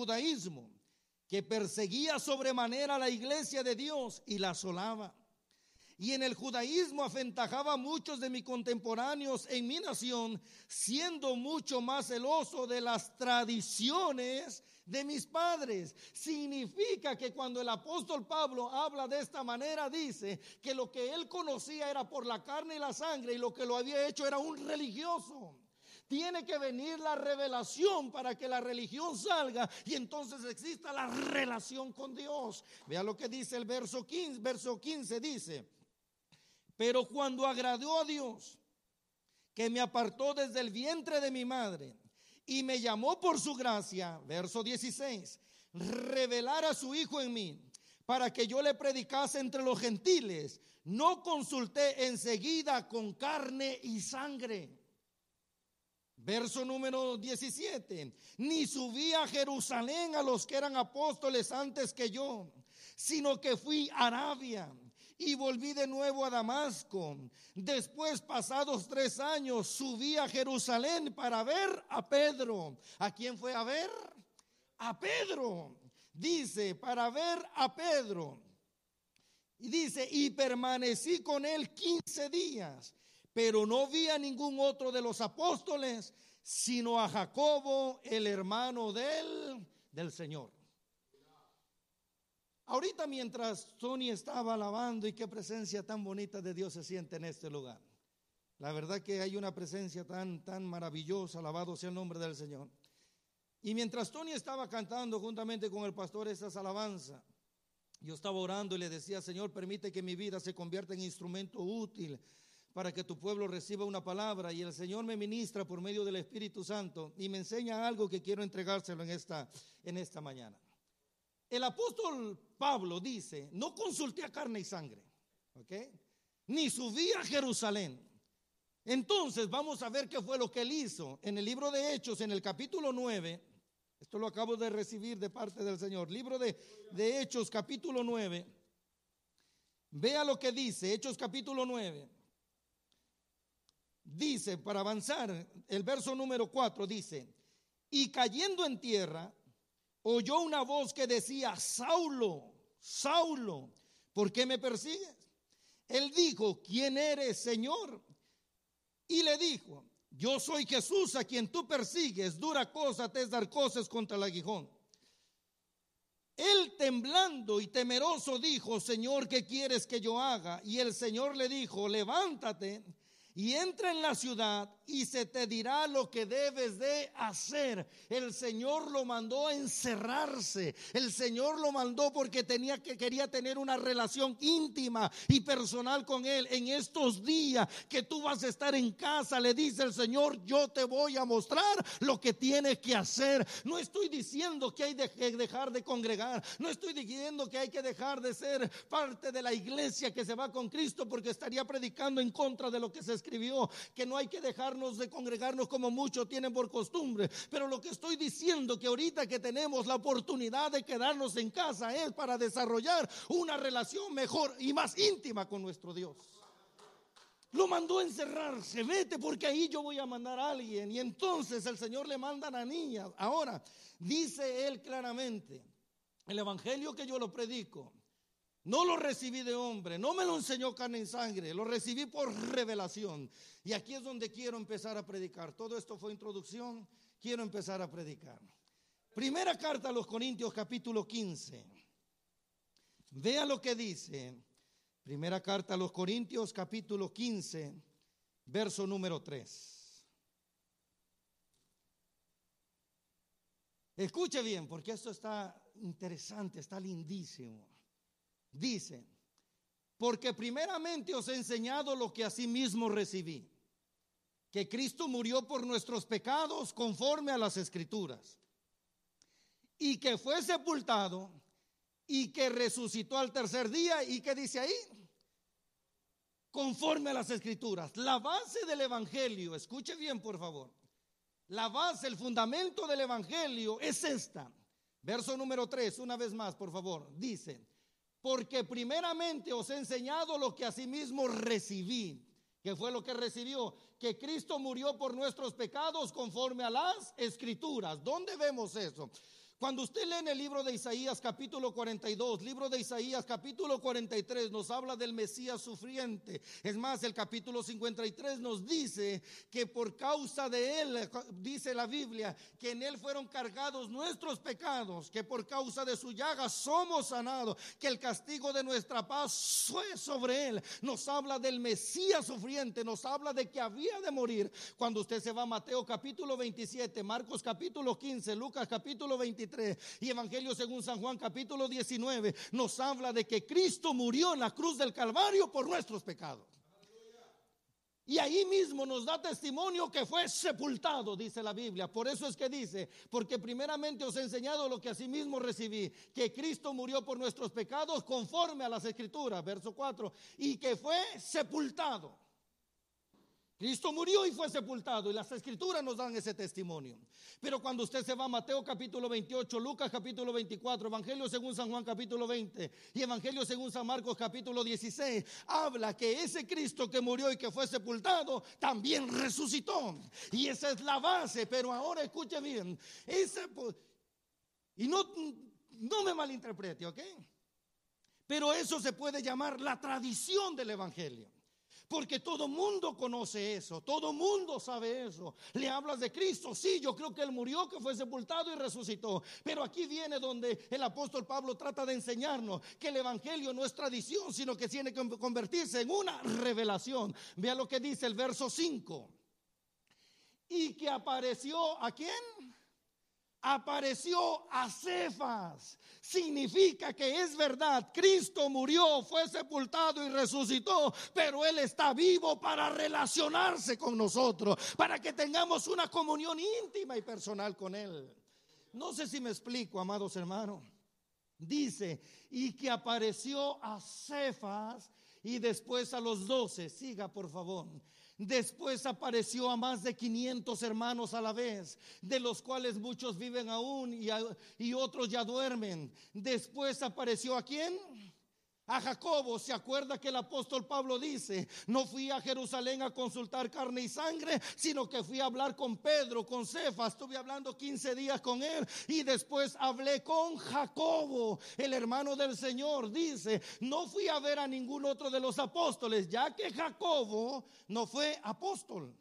judaísmo, que perseguía sobremanera la iglesia de Dios y la asolaba. Y en el judaísmo afentajaba a muchos de mis contemporáneos en mi nación, siendo mucho más celoso de las tradiciones de mis padres. Significa que cuando el apóstol Pablo habla de esta manera, dice que lo que él conocía era por la carne y la sangre y lo que lo había hecho era un religioso. Tiene que venir la revelación para que la religión salga y entonces exista la relación con Dios. Vea lo que dice el verso 15, verso 15 dice, pero cuando agradó a Dios, que me apartó desde el vientre de mi madre y me llamó por su gracia, verso 16, revelar a su Hijo en mí para que yo le predicase entre los gentiles, no consulté enseguida con carne y sangre. Verso número 17, ni subí a Jerusalén a los que eran apóstoles antes que yo, sino que fui a Arabia y volví de nuevo a Damasco. Después, pasados tres años, subí a Jerusalén para ver a Pedro. ¿A quién fue a ver? A Pedro. Dice, para ver a Pedro. Y dice, y permanecí con él 15 días, pero no vi a ningún otro de los apóstoles, sino a Jacobo, el hermano del, del Señor. Ahorita mientras Tony estaba alabando y qué presencia tan bonita de Dios se siente en este lugar. La verdad que hay una presencia tan, tan maravillosa, alabado sea el nombre del Señor. Y mientras Tony estaba cantando juntamente con el pastor esas alabanzas, yo estaba orando y le decía, Señor, permite que mi vida se convierta en instrumento útil para que tu pueblo reciba una palabra. Y el Señor me ministra por medio del Espíritu Santo y me enseña algo que quiero entregárselo en esta, en esta mañana. El apóstol Pablo dice, no consulté a carne y sangre, ¿ok? Ni subí a Jerusalén. Entonces vamos a ver qué fue lo que él hizo. En el libro de Hechos, en el capítulo 9, esto lo acabo de recibir de parte del Señor, libro de, de Hechos, capítulo 9, vea lo que dice, Hechos capítulo 9. Dice, para avanzar, el verso número 4 dice, y cayendo en tierra, oyó una voz que decía, Saulo, Saulo, ¿por qué me persigues? Él dijo, ¿quién eres, Señor? Y le dijo, yo soy Jesús a quien tú persigues, dura cosa te es dar cosas contra el aguijón. Él temblando y temeroso dijo, Señor, ¿qué quieres que yo haga? Y el Señor le dijo, levántate y entra en la ciudad y se te dirá lo que debes de hacer. El Señor lo mandó a encerrarse. El Señor lo mandó porque tenía que quería tener una relación íntima y personal con él. En estos días que tú vas a estar en casa, le dice el Señor, yo te voy a mostrar lo que tienes que hacer. No estoy diciendo que hay que dejar de congregar. No estoy diciendo que hay que dejar de ser parte de la iglesia que se va con Cristo porque estaría predicando en contra de lo que se escribió, que no hay que dejarnos de congregarnos como muchos tienen por costumbre. Pero lo que estoy diciendo que ahorita que tenemos la oportunidad de quedarnos en casa es para desarrollar una relación mejor y más íntima con nuestro Dios. Lo mandó a encerrarse, vete porque ahí yo voy a mandar a alguien. Y entonces el Señor le manda a la niña. Ahora, dice él claramente, el Evangelio que yo lo predico, no lo recibí de hombre, no me lo enseñó carne y sangre, lo recibí por revelación. Y aquí es donde quiero empezar a predicar. Todo esto fue introducción, quiero empezar a predicar. Primera carta a los Corintios capítulo 15. Vea lo que dice. Primera carta a los Corintios capítulo 15, verso número 3. Escuche bien, porque esto está interesante, está lindísimo. Dice, porque primeramente os he enseñado lo que asimismo recibí, que Cristo murió por nuestros pecados conforme a las escrituras, y que fue sepultado y que resucitó al tercer día, y que dice ahí, conforme a las escrituras. La base del Evangelio, escuche bien por favor, la base, el fundamento del Evangelio es esta. Verso número 3, una vez más, por favor, dice, porque primeramente os he enseñado lo que asimismo recibí. que fue lo que recibió? Que Cristo murió por nuestros pecados conforme a las escrituras. ¿Dónde vemos eso? Cuando usted lee en el libro de Isaías capítulo 42, libro de Isaías capítulo 43 nos habla del Mesías sufriente. Es más, el capítulo 53 nos dice que por causa de él, dice la Biblia, que en él fueron cargados nuestros pecados, que por causa de su llaga somos sanados, que el castigo de nuestra paz fue sobre él. Nos habla del Mesías sufriente, nos habla de que había de morir. Cuando usted se va a Mateo capítulo 27, Marcos capítulo 15, Lucas capítulo 23, y Evangelio según San Juan capítulo 19 nos habla de que Cristo murió en la cruz del Calvario por nuestros pecados. Y ahí mismo nos da testimonio que fue sepultado, dice la Biblia. Por eso es que dice, porque primeramente os he enseñado lo que asimismo recibí, que Cristo murió por nuestros pecados conforme a las escrituras, verso 4, y que fue sepultado. Cristo murió y fue sepultado y las escrituras nos dan ese testimonio. Pero cuando usted se va a Mateo capítulo 28, Lucas capítulo 24, Evangelio según San Juan capítulo 20 y Evangelio según San Marcos capítulo 16, habla que ese Cristo que murió y que fue sepultado también resucitó. Y esa es la base, pero ahora escuche bien, ese, y no, no me malinterprete, ¿ok? Pero eso se puede llamar la tradición del Evangelio. Porque todo mundo conoce eso, todo mundo sabe eso. Le hablas de Cristo, sí, yo creo que Él murió, que fue sepultado y resucitó. Pero aquí viene donde el apóstol Pablo trata de enseñarnos que el Evangelio no es tradición, sino que tiene que convertirse en una revelación. Vea lo que dice el verso 5. Y que apareció a quién? Apareció a Cefas. Significa que es verdad, Cristo murió, fue sepultado y resucitó, pero Él está vivo para relacionarse con nosotros, para que tengamos una comunión íntima y personal con Él. No sé si me explico, amados hermanos. Dice, y que apareció a Cefas y después a los doce. Siga, por favor. Después apareció a más de 500 hermanos a la vez, de los cuales muchos viven aún y, y otros ya duermen. Después apareció a quién? A Jacobo, ¿se acuerda que el apóstol Pablo dice, no fui a Jerusalén a consultar carne y sangre, sino que fui a hablar con Pedro, con Cefas, estuve hablando 15 días con él y después hablé con Jacobo, el hermano del Señor, dice, no fui a ver a ningún otro de los apóstoles, ya que Jacobo no fue apóstol.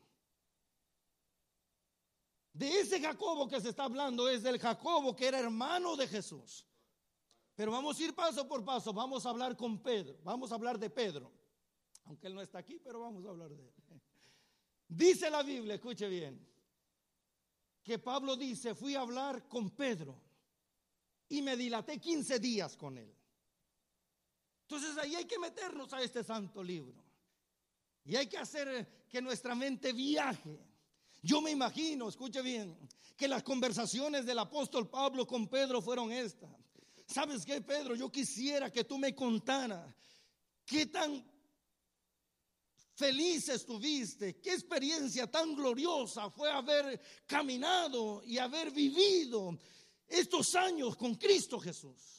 De ese Jacobo que se está hablando es del Jacobo que era hermano de Jesús. Pero vamos a ir paso por paso, vamos a hablar con Pedro, vamos a hablar de Pedro, aunque él no está aquí, pero vamos a hablar de él. Dice la Biblia, escuche bien, que Pablo dice, fui a hablar con Pedro y me dilaté 15 días con él. Entonces ahí hay que meternos a este santo libro. Y hay que hacer que nuestra mente viaje. Yo me imagino, escuche bien, que las conversaciones del apóstol Pablo con Pedro fueron estas. ¿Sabes qué, Pedro? Yo quisiera que tú me contaras qué tan feliz estuviste, qué experiencia tan gloriosa fue haber caminado y haber vivido estos años con Cristo Jesús.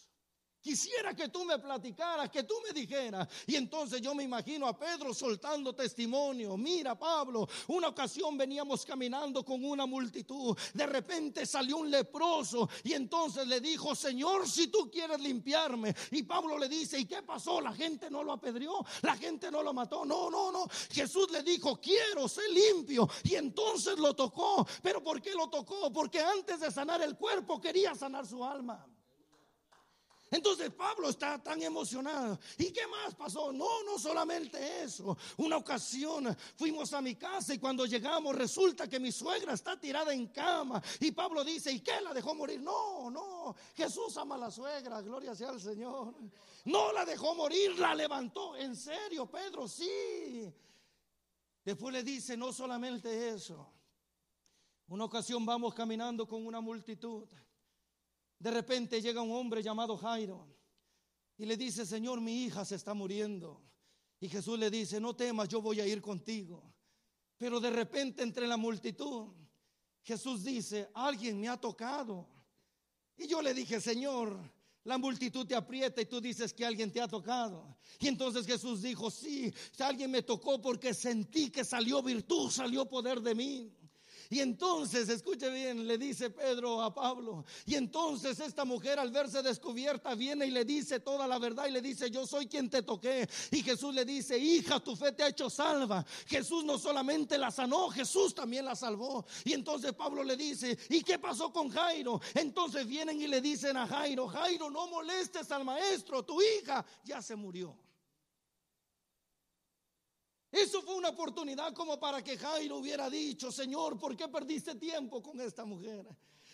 Quisiera que tú me platicaras, que tú me dijeras. Y entonces yo me imagino a Pedro soltando testimonio. Mira, Pablo, una ocasión veníamos caminando con una multitud. De repente salió un leproso y entonces le dijo, Señor, si tú quieres limpiarme. Y Pablo le dice, ¿y qué pasó? La gente no lo apedreó, la gente no lo mató. No, no, no. Jesús le dijo, quiero ser limpio. Y entonces lo tocó. ¿Pero por qué lo tocó? Porque antes de sanar el cuerpo quería sanar su alma. Entonces Pablo está tan emocionado. ¿Y qué más pasó? No, no solamente eso. Una ocasión fuimos a mi casa y cuando llegamos resulta que mi suegra está tirada en cama. Y Pablo dice, ¿y qué? ¿La dejó morir? No, no. Jesús ama a la suegra, gloria sea al Señor. No la dejó morir, la levantó. En serio, Pedro, sí. Después le dice, no solamente eso. Una ocasión vamos caminando con una multitud. De repente llega un hombre llamado Jairo y le dice, Señor, mi hija se está muriendo. Y Jesús le dice, no temas, yo voy a ir contigo. Pero de repente entre la multitud, Jesús dice, alguien me ha tocado. Y yo le dije, Señor, la multitud te aprieta y tú dices que alguien te ha tocado. Y entonces Jesús dijo, sí, alguien me tocó porque sentí que salió virtud, salió poder de mí. Y entonces, escuche bien, le dice Pedro a Pablo. Y entonces esta mujer al verse descubierta viene y le dice toda la verdad y le dice, yo soy quien te toqué. Y Jesús le dice, hija, tu fe te ha hecho salva. Jesús no solamente la sanó, Jesús también la salvó. Y entonces Pablo le dice, ¿y qué pasó con Jairo? Entonces vienen y le dicen a Jairo, Jairo, no molestes al maestro, tu hija ya se murió. Eso fue una oportunidad como para que Jairo hubiera dicho, Señor, ¿por qué perdiste tiempo con esta mujer?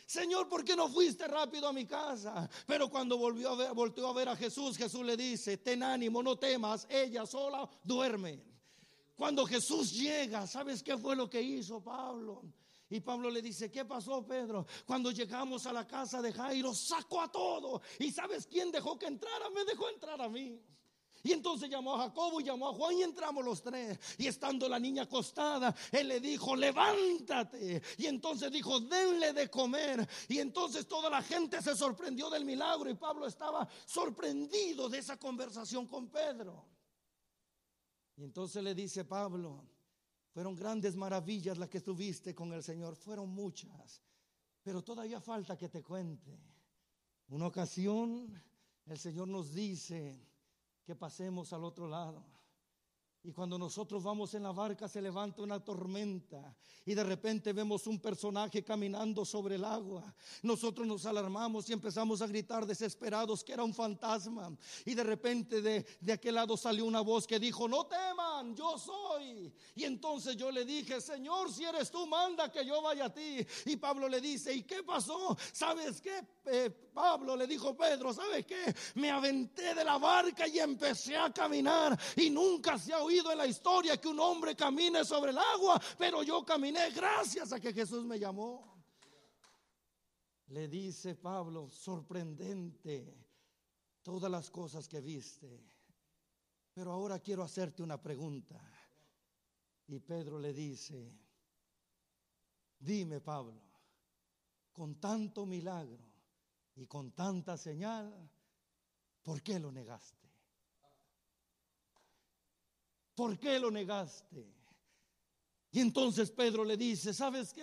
Señor, ¿por qué no fuiste rápido a mi casa? Pero cuando volvió a ver, volteó a ver a Jesús, Jesús le dice, ten ánimo, no temas, ella sola duerme. Cuando Jesús llega, ¿sabes qué fue lo que hizo Pablo? Y Pablo le dice, ¿qué pasó Pedro? Cuando llegamos a la casa de Jairo, sacó a todo. ¿Y sabes quién dejó que entrara? Me dejó entrar a mí. Y entonces llamó a Jacobo y llamó a Juan y entramos los tres. Y estando la niña acostada, él le dijo, levántate. Y entonces dijo, denle de comer. Y entonces toda la gente se sorprendió del milagro y Pablo estaba sorprendido de esa conversación con Pedro. Y entonces le dice Pablo, fueron grandes maravillas las que tuviste con el Señor, fueron muchas, pero todavía falta que te cuente. Una ocasión el Señor nos dice, que pasemos al otro lado. Y cuando nosotros vamos en la barca se levanta una tormenta y de repente vemos un personaje caminando sobre el agua. Nosotros nos alarmamos y empezamos a gritar desesperados que era un fantasma. Y de repente de, de aquel lado salió una voz que dijo, no teman, yo soy. Y entonces yo le dije, Señor, si eres tú, manda que yo vaya a ti. Y Pablo le dice, ¿y qué pasó? ¿Sabes qué? Eh, Pablo le dijo, Pedro, ¿sabes qué? Me aventé de la barca y empecé a caminar y nunca se ha en la historia que un hombre camine sobre el agua, pero yo caminé gracias a que Jesús me llamó. Le dice Pablo, sorprendente todas las cosas que viste. Pero ahora quiero hacerte una pregunta. Y Pedro le dice, dime Pablo, con tanto milagro y con tanta señal, ¿por qué lo negaste? ¿Por qué lo negaste? Y entonces Pedro le dice, ¿sabes qué?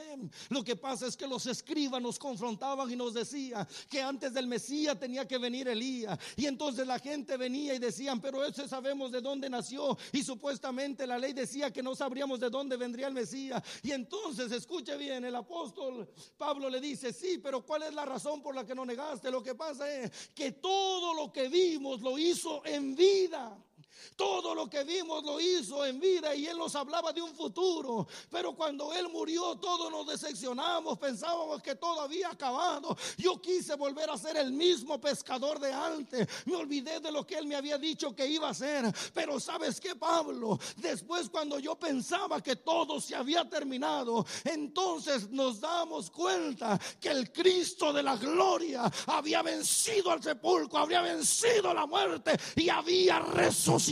Lo que pasa es que los escribas nos confrontaban y nos decían que antes del Mesías tenía que venir Elías. Y entonces la gente venía y decían, pero ese sabemos de dónde nació. Y supuestamente la ley decía que no sabríamos de dónde vendría el Mesías. Y entonces, escuche bien, el apóstol Pablo le dice, sí, pero ¿cuál es la razón por la que no negaste? Lo que pasa es que todo lo que vimos lo hizo en vida. Todo lo que vimos lo hizo en vida y Él nos hablaba de un futuro. Pero cuando Él murió, todos nos decepcionamos, pensábamos que todo había acabado. Yo quise volver a ser el mismo pescador de antes. Me olvidé de lo que Él me había dicho que iba a ser. Pero sabes que Pablo, después cuando yo pensaba que todo se había terminado, entonces nos damos cuenta que el Cristo de la gloria había vencido al sepulcro, había vencido la muerte y había resucitado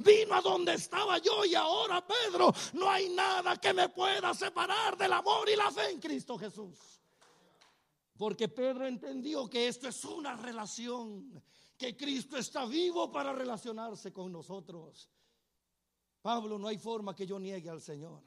vino a donde estaba yo y ahora Pedro, no hay nada que me pueda separar del amor y la fe en Cristo Jesús. Porque Pedro entendió que esto es una relación, que Cristo está vivo para relacionarse con nosotros. Pablo, no hay forma que yo niegue al Señor.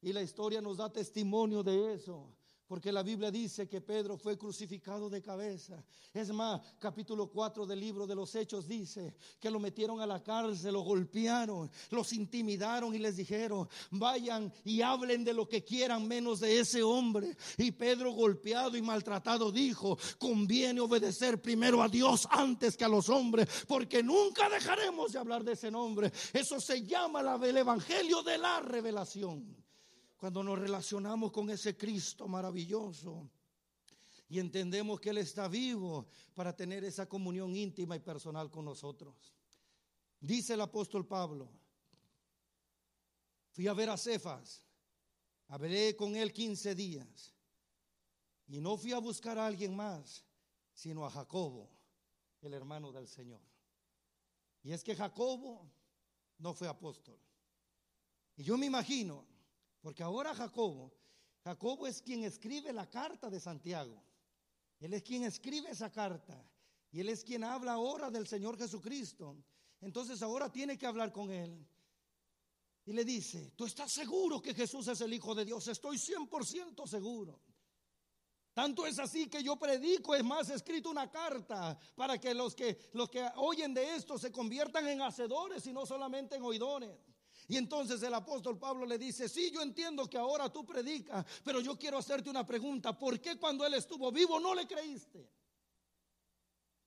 Y la historia nos da testimonio de eso. Porque la Biblia dice que Pedro fue crucificado de cabeza. Es más, capítulo 4 del libro de los Hechos dice que lo metieron a la cárcel, lo golpearon, los intimidaron y les dijeron, vayan y hablen de lo que quieran menos de ese hombre. Y Pedro golpeado y maltratado dijo, conviene obedecer primero a Dios antes que a los hombres, porque nunca dejaremos de hablar de ese nombre. Eso se llama el Evangelio de la revelación cuando nos relacionamos con ese Cristo maravilloso y entendemos que Él está vivo para tener esa comunión íntima y personal con nosotros. Dice el apóstol Pablo, fui a ver a Cefas, hablé con él 15 días y no fui a buscar a alguien más, sino a Jacobo, el hermano del Señor. Y es que Jacobo no fue apóstol. Y yo me imagino porque ahora Jacobo, Jacobo es quien escribe la carta de Santiago. Él es quien escribe esa carta. Y él es quien habla ahora del Señor Jesucristo. Entonces ahora tiene que hablar con él. y le dice, ¿tú estás seguro que Jesús es el Hijo de Dios? Estoy 100% seguro. Tanto es así que yo predico, es más, he escrito una carta para que los que los que oyen de esto se conviertan en hacedores y no solamente en oidores. Y entonces el apóstol Pablo le dice, sí, yo entiendo que ahora tú predicas, pero yo quiero hacerte una pregunta, ¿por qué cuando él estuvo vivo no le creíste?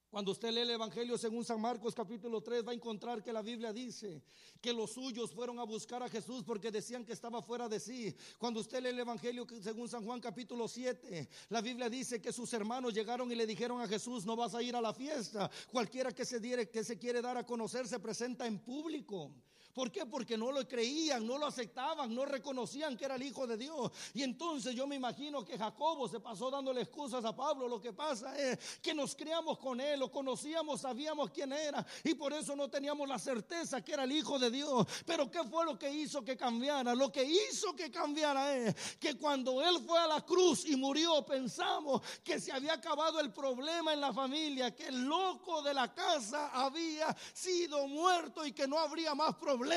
Cuando usted lee el Evangelio según San Marcos capítulo 3 va a encontrar que la Biblia dice que los suyos fueron a buscar a Jesús porque decían que estaba fuera de sí. Cuando usted lee el Evangelio según San Juan capítulo 7, la Biblia dice que sus hermanos llegaron y le dijeron a Jesús, no vas a ir a la fiesta. Cualquiera que se, diere, que se quiere dar a conocer se presenta en público. ¿Por qué? Porque no lo creían, no lo aceptaban, no reconocían que era el Hijo de Dios. Y entonces yo me imagino que Jacobo se pasó dándole excusas a Pablo. Lo que pasa es que nos criamos con él, lo conocíamos, sabíamos quién era y por eso no teníamos la certeza que era el Hijo de Dios. Pero ¿qué fue lo que hizo que cambiara? Lo que hizo que cambiara es que cuando él fue a la cruz y murió, pensamos que se había acabado el problema en la familia, que el loco de la casa había sido muerto y que no habría más problemas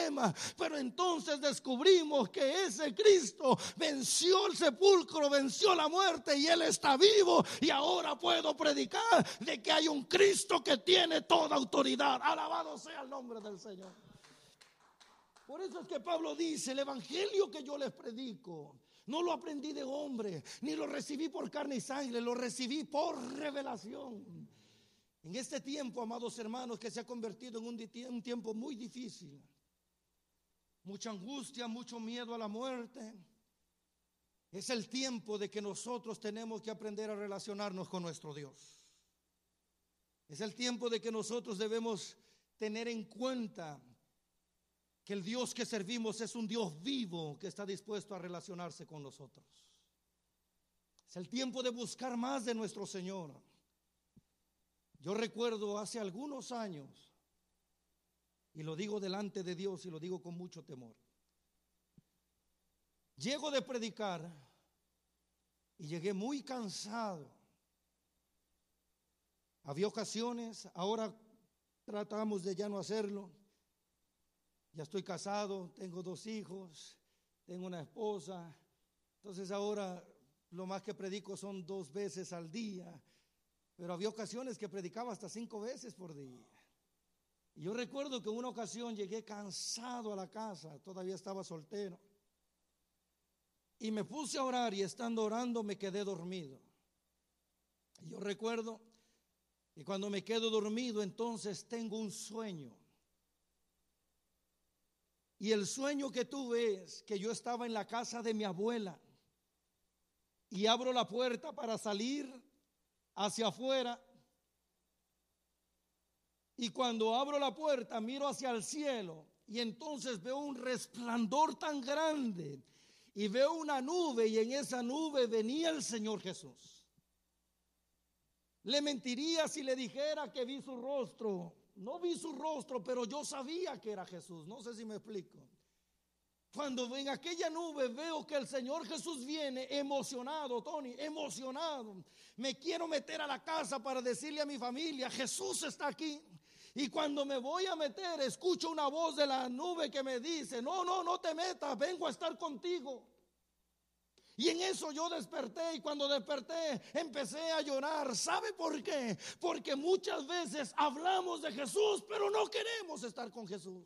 pero entonces descubrimos que ese Cristo venció el sepulcro, venció la muerte y Él está vivo. Y ahora puedo predicar de que hay un Cristo que tiene toda autoridad. Alabado sea el nombre del Señor. Por eso es que Pablo dice, el Evangelio que yo les predico, no lo aprendí de hombre, ni lo recibí por carne y sangre, lo recibí por revelación. En este tiempo, amados hermanos, que se ha convertido en un, tiempo muy difícil, mucha angustia, mucho miedo a la muerte. Es el tiempo de que nosotros tenemos que aprender a relacionarnos con nuestro Dios. Es el tiempo de que nosotros debemos tener en cuenta que el Dios que servimos es un Dios vivo que está dispuesto a relacionarse con nosotros. Es el tiempo de buscar más de nuestro Señor. Yo recuerdo hace algunos años y lo digo delante de Dios y lo digo con mucho temor. Llego de predicar y llegué muy cansado. Había ocasiones, ahora tratamos de ya no hacerlo. Ya estoy casado, tengo dos hijos, tengo una esposa. Entonces ahora lo más que predico son dos veces al día. Pero había ocasiones que predicaba hasta cinco veces por día. Yo recuerdo que una ocasión llegué cansado a la casa, todavía estaba soltero. Y me puse a orar y estando orando me quedé dormido. Yo recuerdo que cuando me quedo dormido entonces tengo un sueño. Y el sueño que tuve es que yo estaba en la casa de mi abuela y abro la puerta para salir hacia afuera y cuando abro la puerta, miro hacia el cielo y entonces veo un resplandor tan grande y veo una nube y en esa nube venía el Señor Jesús. Le mentiría si le dijera que vi su rostro. No vi su rostro, pero yo sabía que era Jesús. No sé si me explico. Cuando en aquella nube veo que el Señor Jesús viene emocionado, Tony, emocionado. Me quiero meter a la casa para decirle a mi familia, Jesús está aquí. Y cuando me voy a meter, escucho una voz de la nube que me dice, no, no, no te metas, vengo a estar contigo. Y en eso yo desperté y cuando desperté empecé a llorar. ¿Sabe por qué? Porque muchas veces hablamos de Jesús, pero no queremos estar con Jesús.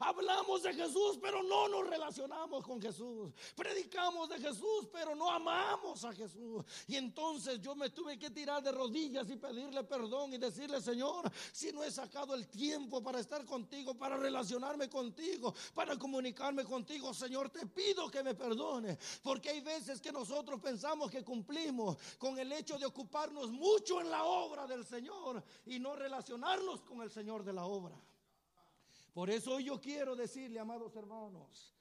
Hablamos de Jesús, pero no nos relacionamos con Jesús. Predicamos de Jesús, pero no amamos a Jesús. Y entonces yo me tuve que tirar de rodillas y pedirle perdón y decirle, Señor, si no he sacado el tiempo para estar contigo, para relacionarme contigo, para comunicarme contigo, Señor, te pido que me perdone. Porque hay veces que nosotros pensamos que cumplimos con el hecho de ocuparnos mucho en la obra del Señor y no relacionarnos con el Señor de la obra. Por eso yo quiero decirle, amados hermanos,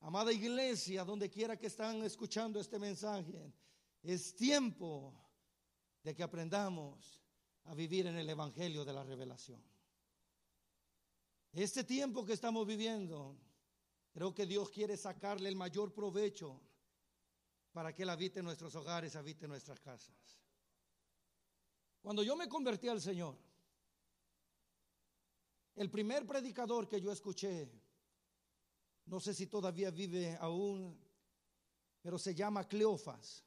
amada iglesia, donde quiera que están escuchando este mensaje, es tiempo de que aprendamos a vivir en el Evangelio de la Revelación. Este tiempo que estamos viviendo, creo que Dios quiere sacarle el mayor provecho para que Él habite en nuestros hogares, habite en nuestras casas. Cuando yo me convertí al Señor, el primer predicador que yo escuché no sé si todavía vive aún, pero se llama Cleofas.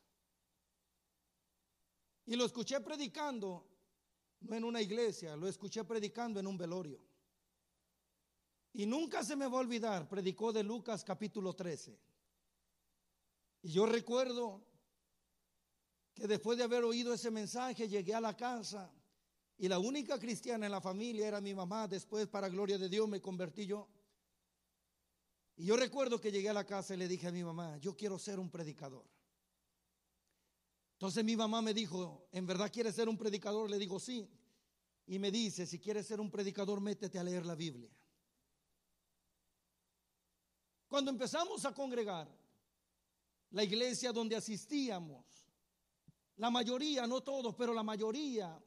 Y lo escuché predicando, no en una iglesia, lo escuché predicando en un velorio. Y nunca se me va a olvidar, predicó de Lucas capítulo 13. Y yo recuerdo que después de haber oído ese mensaje llegué a la casa y la única cristiana en la familia era mi mamá. Después, para gloria de Dios, me convertí yo. Y yo recuerdo que llegué a la casa y le dije a mi mamá, yo quiero ser un predicador. Entonces mi mamá me dijo, ¿en verdad quieres ser un predicador? Le digo, sí. Y me dice, si quieres ser un predicador, métete a leer la Biblia. Cuando empezamos a congregar, la iglesia donde asistíamos, la mayoría, no todos, pero la mayoría,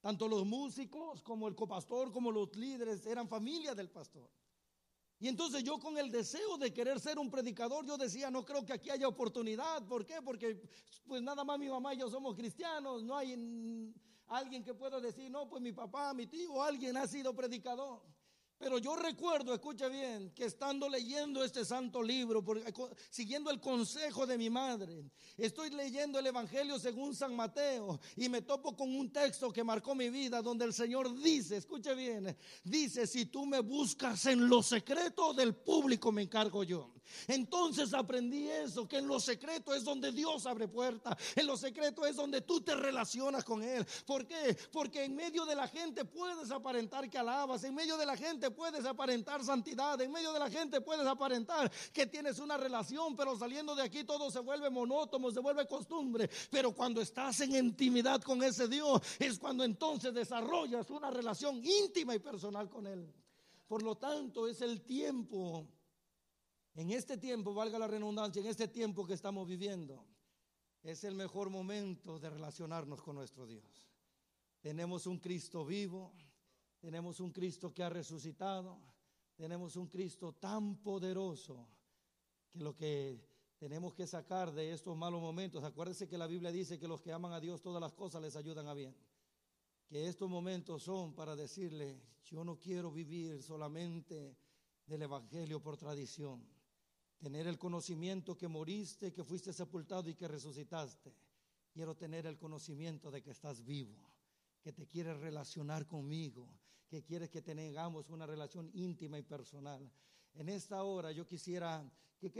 tanto los músicos como el copastor, como los líderes, eran familia del pastor. Y entonces yo con el deseo de querer ser un predicador, yo decía, no creo que aquí haya oportunidad. ¿Por qué? Porque pues nada más mi mamá y yo somos cristianos. No hay alguien que pueda decir, no, pues mi papá, mi tío, alguien ha sido predicador. Pero yo recuerdo, escucha bien, que estando leyendo este santo libro, siguiendo el consejo de mi madre, estoy leyendo el Evangelio según San Mateo y me topo con un texto que marcó mi vida donde el Señor dice, escucha bien, dice, si tú me buscas en lo secreto del público me encargo yo. Entonces aprendí eso, que en lo secreto es donde Dios abre puertas, en lo secreto es donde tú te relacionas con Él. ¿Por qué? Porque en medio de la gente puedes aparentar que alabas, en medio de la gente puedes aparentar santidad, en medio de la gente puedes aparentar que tienes una relación, pero saliendo de aquí todo se vuelve monótono, se vuelve costumbre. Pero cuando estás en intimidad con ese Dios, es cuando entonces desarrollas una relación íntima y personal con Él. Por lo tanto, es el tiempo en este tiempo, valga la redundancia, en este tiempo que estamos viviendo, es el mejor momento de relacionarnos con nuestro Dios. Tenemos un Cristo vivo, tenemos un Cristo que ha resucitado, tenemos un Cristo tan poderoso que lo que tenemos que sacar de estos malos momentos, acuérdense que la Biblia dice que los que aman a Dios todas las cosas les ayudan a bien. Que estos momentos son para decirle, yo no quiero vivir solamente del Evangelio por tradición tener el conocimiento que moriste, que fuiste sepultado y que resucitaste. Quiero tener el conocimiento de que estás vivo, que te quieres relacionar conmigo, que quieres que tengamos una relación íntima y personal. En esta hora yo quisiera que,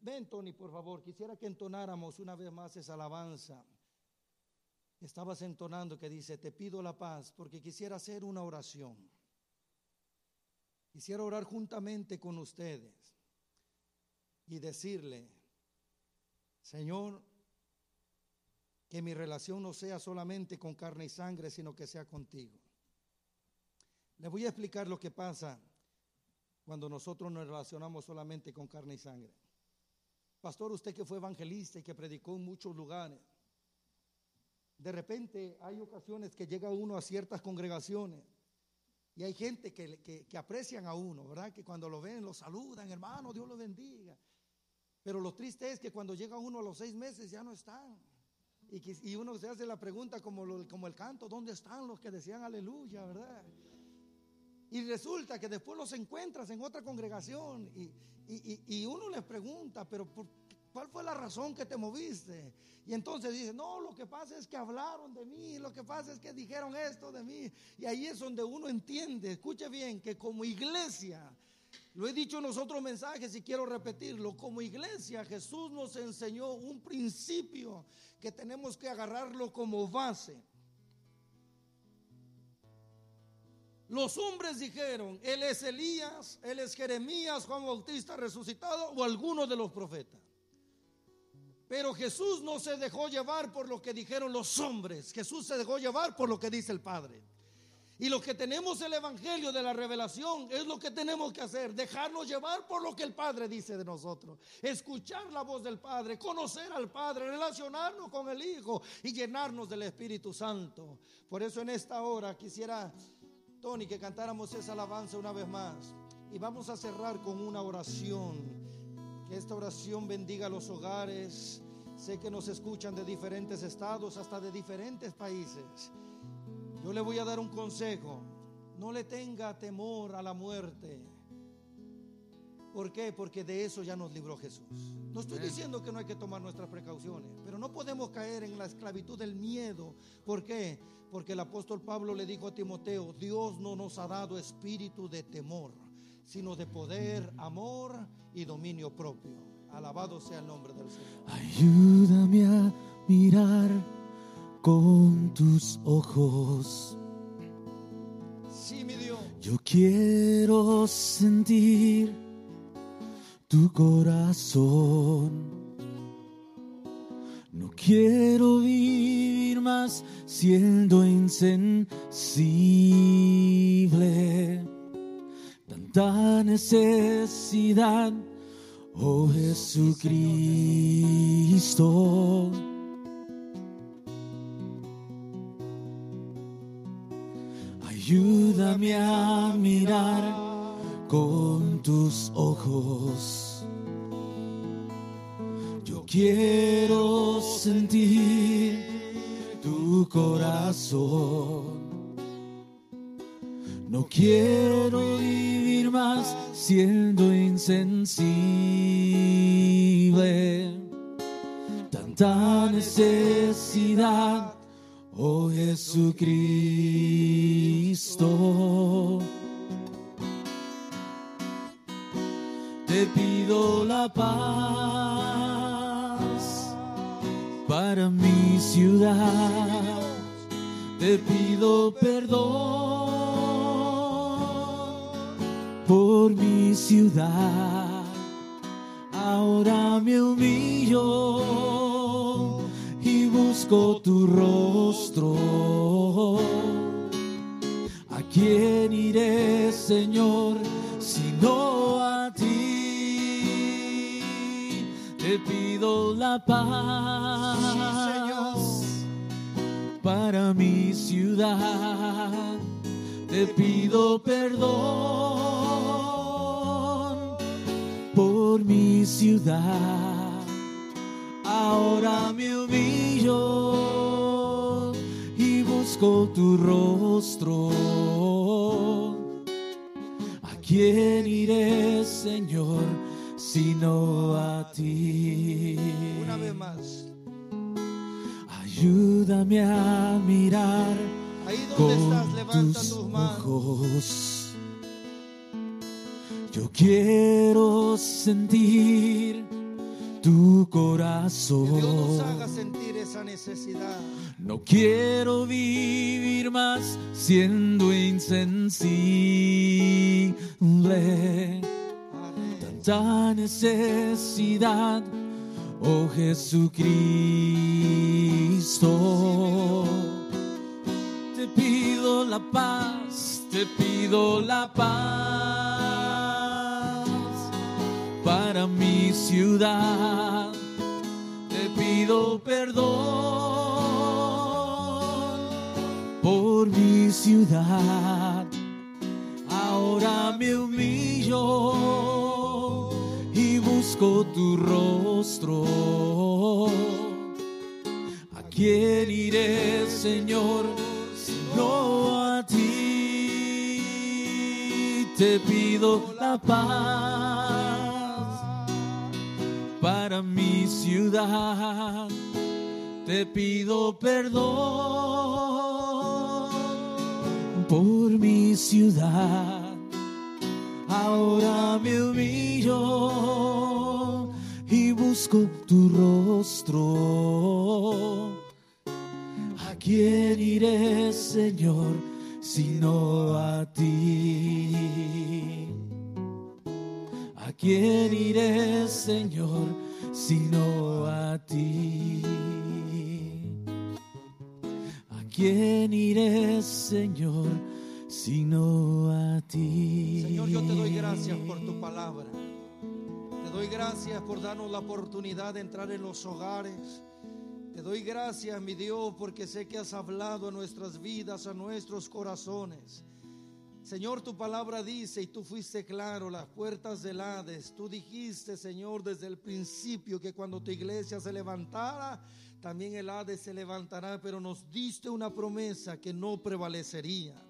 ven Tony, por favor, quisiera que entonáramos una vez más esa alabanza. Estabas entonando que dice, te pido la paz porque quisiera hacer una oración. Quisiera orar juntamente con ustedes y decirle, Señor, que mi relación no sea solamente con carne y sangre, sino que sea contigo. Le voy a explicar lo que pasa cuando nosotros nos relacionamos solamente con carne y sangre. Pastor, usted que fue evangelista y que predicó en muchos lugares, de repente hay ocasiones que llega uno a ciertas congregaciones y hay gente que, que, aprecian a uno, ¿verdad? Que cuando lo ven lo saludan, hermano, Dios lo bendiga. Pero lo triste es que cuando llega uno a los seis meses ya no están. Y, uno se hace la pregunta como, como el canto, ¿dónde están los que decían aleluya, verdad? Y resulta que después los encuentras en otra congregación y, y uno les pregunta, pero ¿cuál fue la razón que te moviste? Y entonces dice, no, lo que pasa es que hablaron de mí, lo que pasa es que dijeron esto de mí. Y ahí es donde uno entiende, escuche bien, que como iglesia lo he dicho en los otros mensajes y quiero repetirlo. Como iglesia Jesús nos enseñó un principio que tenemos que agarrarlo como base. Los hombres dijeron, Él es Elías, Él es Jeremías, Juan Bautista resucitado o alguno de los profetas. Pero Jesús no se dejó llevar por lo que dijeron los hombres. Jesús se dejó llevar por lo que dice el Padre. Y los que tenemos el Evangelio de la revelación es lo que tenemos que hacer, dejarnos llevar por lo que el Padre dice de nosotros, escuchar la voz del Padre, conocer al Padre, relacionarnos con el Hijo y llenarnos del Espíritu Santo. Por eso en esta hora quisiera, Tony, que cantáramos esa alabanza una vez más. Y vamos a cerrar con una oración. Que esta oración bendiga los hogares. Sé que nos escuchan de diferentes estados, hasta de diferentes países. Yo le voy a dar un consejo. No le tenga temor a la muerte. ¿Por qué? Porque de eso ya nos libró Jesús. No estoy diciendo que no hay que tomar nuestras precauciones, pero no podemos caer en la esclavitud del miedo. ¿Por qué? Porque el apóstol Pablo le dijo a Timoteo, Dios no nos ha dado espíritu de temor, sino de poder, amor y dominio propio. Alabado sea el nombre del Señor. Ayúdame a mirar con tus ojos. Sí, mi Dios. Yo quiero sentir tu corazón. No quiero vivir más siendo insensible. Tanta necesidad, oh Jesucristo. Ayúdame a mirar con tus ojos. Yo quiero sentir tu corazón. No quiero vivir más siendo insensible. Tanta necesidad, oh Jesucristo. Te pido la paz para mi ciudad. Te pido perdón por mi ciudad. Ahora me humillo busco tu rostro. ¿A quién iré, Señor, si no a ti? Te pido la paz para mi ciudad. Te pido perdón por mi ciudad. Ahora me humillo y busco tu rostro. ¿A quién iré, Señor, sino a ti? Una vez más. Ayúdame a mirar Ahí donde estás, levanta tus tus manos. ojos. Yo quiero sentir tu Que Dios nos corazón. haga sentir esa necesidad. No quiero vivir más siendo insensible. Tanta necesidad, oh Jesucristo. Te pido la paz, te pido la paz para mi ciudad. Te pido perdón por mi ciudad. Ahora me humillo y busco tu rostro. ¿A quién iré, Señor, sino a ti? Te pido la paz para mi ciudad. Te pido perdón por mi ciudad. Ahora me humillo y busco tu rostro. ¿A quién iré, Señor, sino a ti? ¿A quién iré, Señor, sino a ti? ¿A quién iré, Señor, sino a ti? Señor, yo te doy gracias por tu palabra. Te doy gracias por darnos la oportunidad de entrar en los hogares. Te doy gracias, mi Dios, porque sé que has hablado a nuestras vidas, a nuestros corazones. Señor, tu palabra dice, y tú fuiste claro, las puertas del Hades. Tú dijiste, Señor, desde el principio que cuando tu iglesia se levantara, también el Hades se levantará, pero nos diste una promesa que no prevalecería.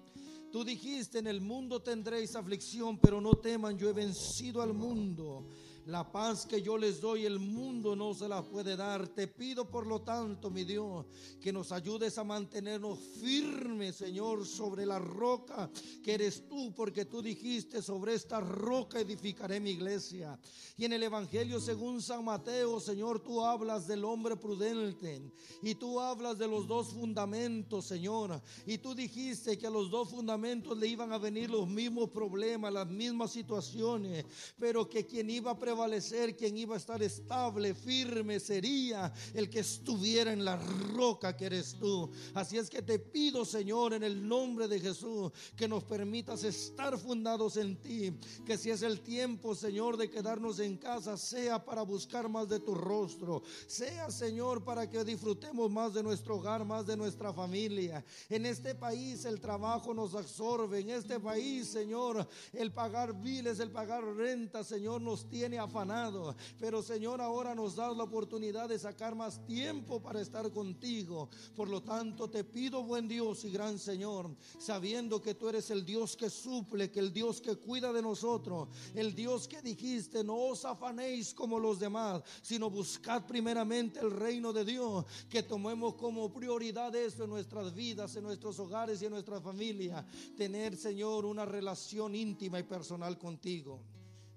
Tú dijiste, en el mundo tendréis aflicción, pero no teman, yo he vencido al mundo. La paz que yo les doy, el mundo no se la puede dar. Te pido, por lo tanto, mi Dios, que nos ayudes a mantenernos firmes, Señor, sobre la roca que eres tú, porque tú dijiste, sobre esta roca edificaré mi iglesia. Y en el Evangelio según San Mateo, Señor, tú hablas del hombre prudente y tú hablas de los dos fundamentos, Señor. Y tú dijiste que a los dos fundamentos le iban a venir los mismos problemas, las mismas situaciones, pero que quien iba a prevalecer, quien iba a estar estable, firme, sería el que estuviera en la roca que eres tú. Así es que te pido, Señor, en el nombre de Jesús, que nos permitas estar fundados en ti, que si es el tiempo, Señor, de quedarnos en casa, sea para buscar más de tu rostro, sea, Señor, para que disfrutemos más de nuestro hogar, más de nuestra familia. En este país el trabajo nos absorbe, en este país, Señor, el pagar biles, el pagar renta, Señor, nos tiene afanado. Pero, Señor, ahora nos das la oportunidad de sacar más tiempo para estar contigo. Por lo tanto, te pido, buen Dios y gran Señor, sabiendo que tú eres el Dios que suple, que el Dios que cuida de nosotros, el Dios que dijiste, no os afanéis como los demás, sino buscad primeramente el reino de Dios, que tomemos como prioridad eso en nuestras vidas, en nuestros hogares y en nuestra familia. Tener, Señor, una relación íntima y personal contigo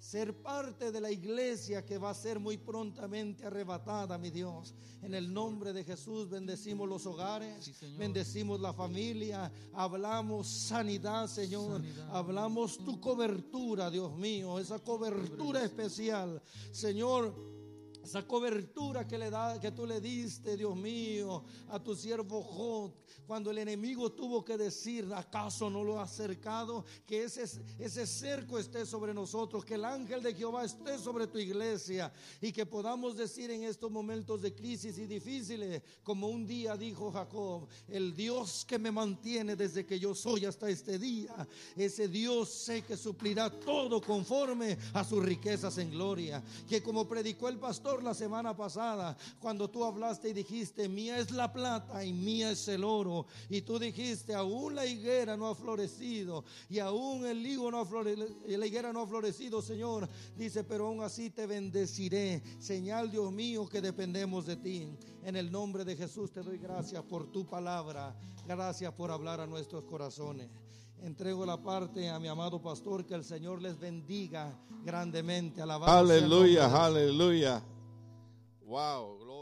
ser parte de la iglesia que va a ser muy prontamente arrebatada, mi Dios. En el nombre de Jesús bendecimos los hogares, bendecimos la familia, hablamos sanidad, Señor, hablamos tu cobertura, Dios mío, esa cobertura especial, Señor esa cobertura que le da, que tú le diste, Dios mío, a tu siervo Job, cuando el enemigo tuvo que decir, ¿acaso no lo ha acercado? Que ese, ese cerco esté sobre nosotros, que el ángel de Jehová esté sobre tu iglesia y que podamos decir en estos momentos de crisis y difíciles, como un día dijo Jacob, el Dios que me mantiene desde que yo soy hasta este día, ese Dios sé que suplirá todo conforme a sus riquezas en gloria, que como predicó el pastor, la semana pasada cuando tú hablaste y dijiste, mía es la plata y mía es el oro. Y tú dijiste, aún la higuera no ha florecido y aún el higo no ha florecido, la higuera no ha florecido, Señor. Dice, pero aún así te bendeciré. Señal, Dios mío, que dependemos de ti. En el nombre de Jesús te doy gracias por tu palabra. Gracias por hablar a nuestros corazones entrego la parte a mi amado pastor, que el Señor les bendiga grandemente. Aleluya, aleluya. Wow, gloria.